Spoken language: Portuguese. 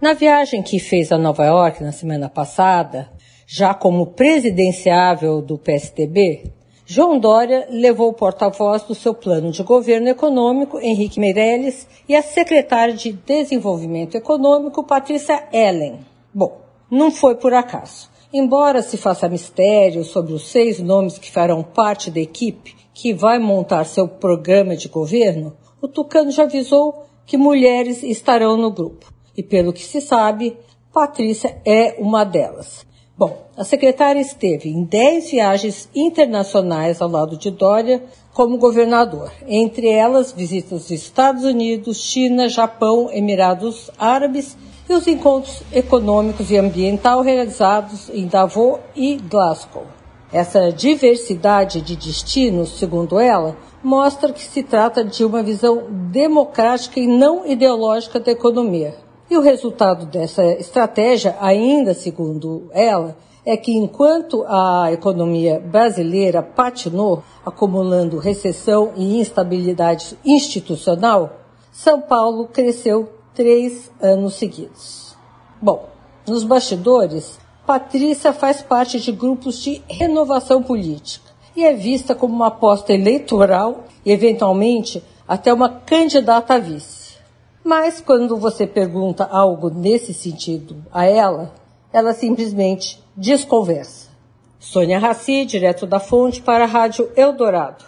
Na viagem que fez a Nova York na semana passada, já como presidenciável do PSDB, João Dória levou o porta-voz do seu plano de governo econômico, Henrique Meirelles, e a secretária de Desenvolvimento Econômico, Patrícia Ellen. Bom, não foi por acaso. Embora se faça mistério sobre os seis nomes que farão parte da equipe que vai montar seu programa de governo, o Tucano já avisou que mulheres estarão no grupo. E pelo que se sabe, Patrícia é uma delas. Bom, a secretária esteve em 10 viagens internacionais ao lado de Dória como governador, entre elas visitas aos Estados Unidos, China, Japão, Emirados Árabes e os encontros econômicos e ambiental realizados em Davos e Glasgow. Essa diversidade de destinos, segundo ela, mostra que se trata de uma visão democrática e não ideológica da economia. E o resultado dessa estratégia, ainda segundo ela, é que enquanto a economia brasileira patinou, acumulando recessão e instabilidade institucional, São Paulo cresceu três anos seguidos. Bom, nos bastidores, Patrícia faz parte de grupos de renovação política e é vista como uma aposta eleitoral e, eventualmente, até uma candidata a vice. Mas quando você pergunta algo nesse sentido a ela, ela simplesmente desconversa. Sônia Raci, direto da Fonte, para a Rádio Eldorado.